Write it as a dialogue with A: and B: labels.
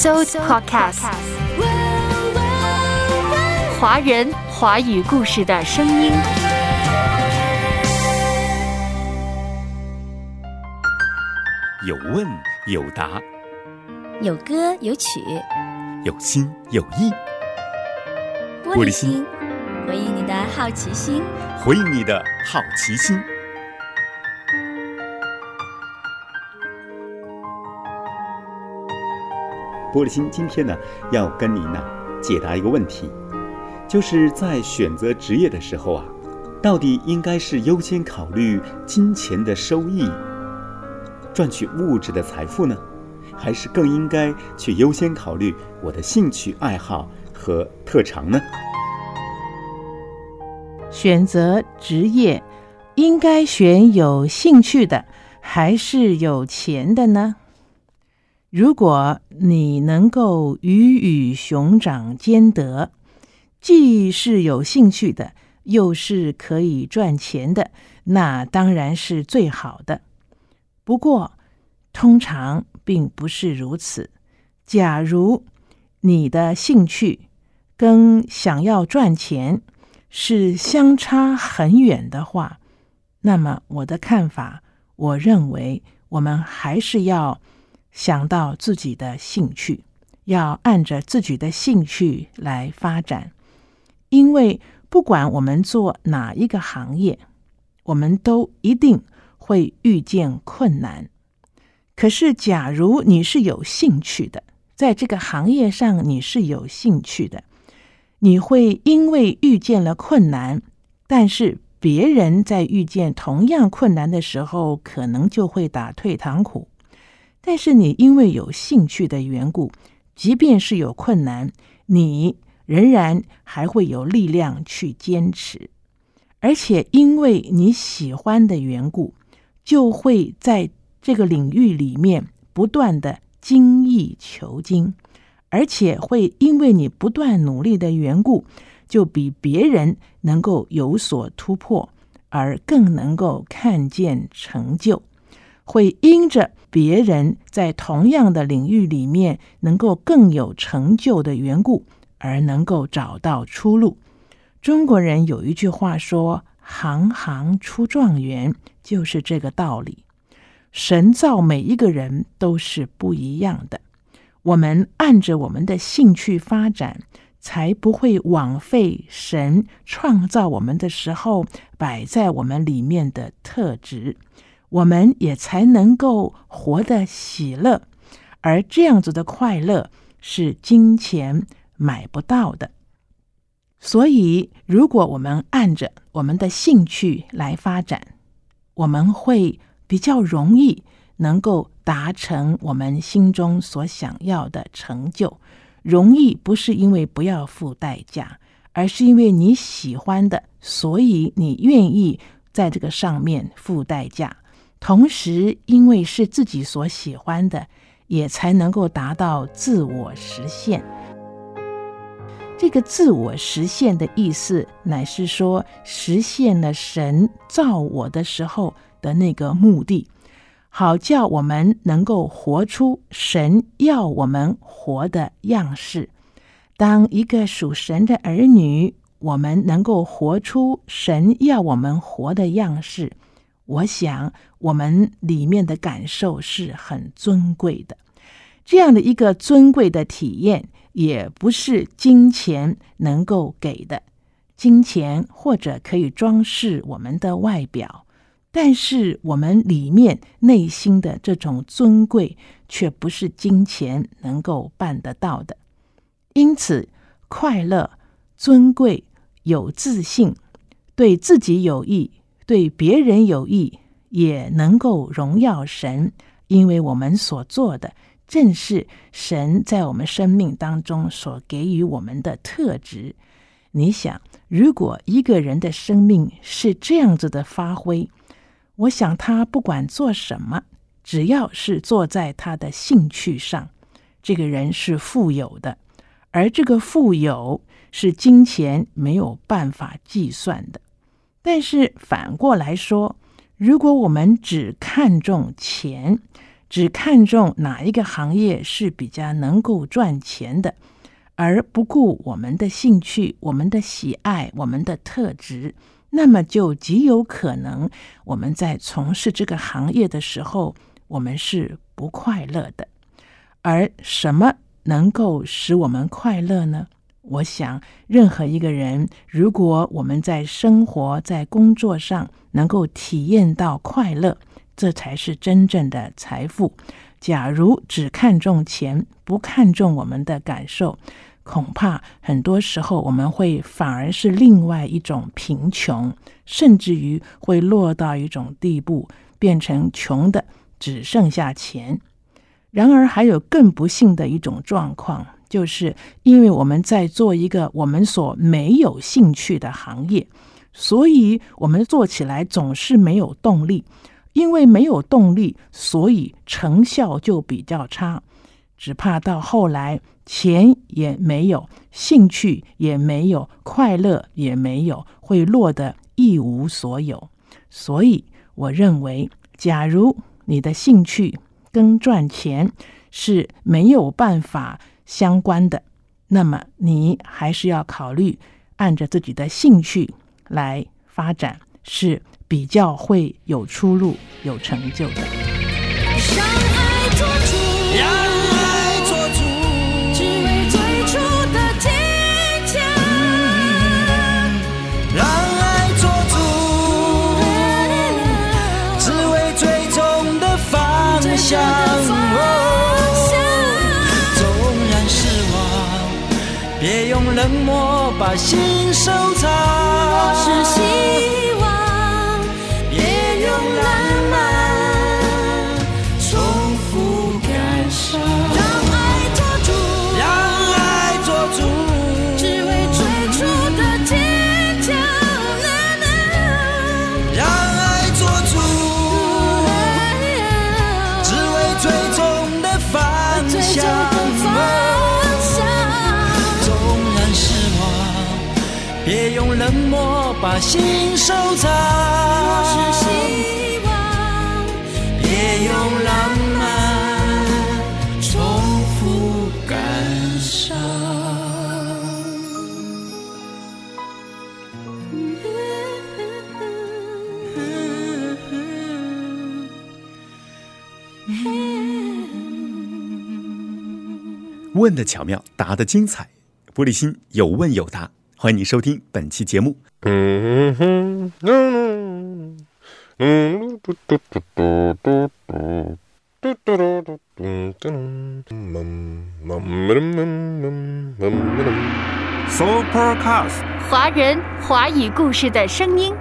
A: So Podcast，华人华语故事的声音。
B: 有问有答，
C: 有歌有曲，
B: 有心有意。
C: 玻璃心，回应你的好奇心。
B: 回应你的好奇心。玻璃心，今天呢要跟您呢解答一个问题，就是在选择职业的时候啊，到底应该是优先考虑金钱的收益，赚取物质的财富呢，还是更应该去优先考虑我的兴趣爱好和特长呢？
D: 选择职业，应该选有兴趣的，还是有钱的呢？如果你能够鱼与熊掌兼得，既是有兴趣的，又是可以赚钱的，那当然是最好的。不过，通常并不是如此。假如你的兴趣跟想要赚钱是相差很远的话，那么我的看法，我认为我们还是要。想到自己的兴趣，要按着自己的兴趣来发展，因为不管我们做哪一个行业，我们都一定会遇见困难。可是，假如你是有兴趣的，在这个行业上你是有兴趣的，你会因为遇见了困难，但是别人在遇见同样困难的时候，可能就会打退堂鼓。但是你因为有兴趣的缘故，即便是有困难，你仍然还会有力量去坚持，而且因为你喜欢的缘故，就会在这个领域里面不断的精益求精，而且会因为你不断努力的缘故，就比别人能够有所突破，而更能够看见成就。会因着别人在同样的领域里面能够更有成就的缘故，而能够找到出路。中国人有一句话说：“行行出状元”，就是这个道理。神造每一个人都是不一样的，我们按着我们的兴趣发展，才不会枉费神创造我们的时候摆在我们里面的特质。我们也才能够活得喜乐，而这样子的快乐是金钱买不到的。所以，如果我们按着我们的兴趣来发展，我们会比较容易能够达成我们心中所想要的成就。容易不是因为不要付代价，而是因为你喜欢的，所以你愿意在这个上面付代价。同时，因为是自己所喜欢的，也才能够达到自我实现。这个自我实现的意思，乃是说实现了神造我的时候的那个目的，好叫我们能够活出神要我们活的样式。当一个属神的儿女，我们能够活出神要我们活的样式。我想，我们里面的感受是很尊贵的，这样的一个尊贵的体验，也不是金钱能够给的。金钱或者可以装饰我们的外表，但是我们里面内心的这种尊贵，却不是金钱能够办得到的。因此，快乐、尊贵、有自信，对自己有益。对别人有益，也能够荣耀神，因为我们所做的正是神在我们生命当中所给予我们的特质。你想，如果一个人的生命是这样子的发挥，我想他不管做什么，只要是做在他的兴趣上，这个人是富有的，而这个富有是金钱没有办法计算的。但是反过来说，如果我们只看重钱，只看重哪一个行业是比较能够赚钱的，而不顾我们的兴趣、我们的喜爱、我们的特质，那么就极有可能我们在从事这个行业的时候，我们是不快乐的。而什么能够使我们快乐呢？我想，任何一个人，如果我们在生活、在工作上能够体验到快乐，这才是真正的财富。假如只看重钱，不看重我们的感受，恐怕很多时候我们会反而是另外一种贫穷，甚至于会落到一种地步，变成穷的只剩下钱。然而，还有更不幸的一种状况。就是因为我们在做一个我们所没有兴趣的行业，所以我们做起来总是没有动力。因为没有动力，所以成效就比较差。只怕到后来，钱也没有，兴趣也没有，快乐也没有，会落得一无所有。所以，我认为，假如你的兴趣跟赚钱是没有办法。相关的，那么你还是要考虑按着自己的兴趣来发展，是比较会有出路、有成就的。别用冷漠把心收藏。别用冷漠把心收藏。别用浪漫重复感伤。
B: 问的巧妙，答的精彩，玻璃心有问有答。欢迎你收听本期节目。
A: Supercast，华人华语故事的声音。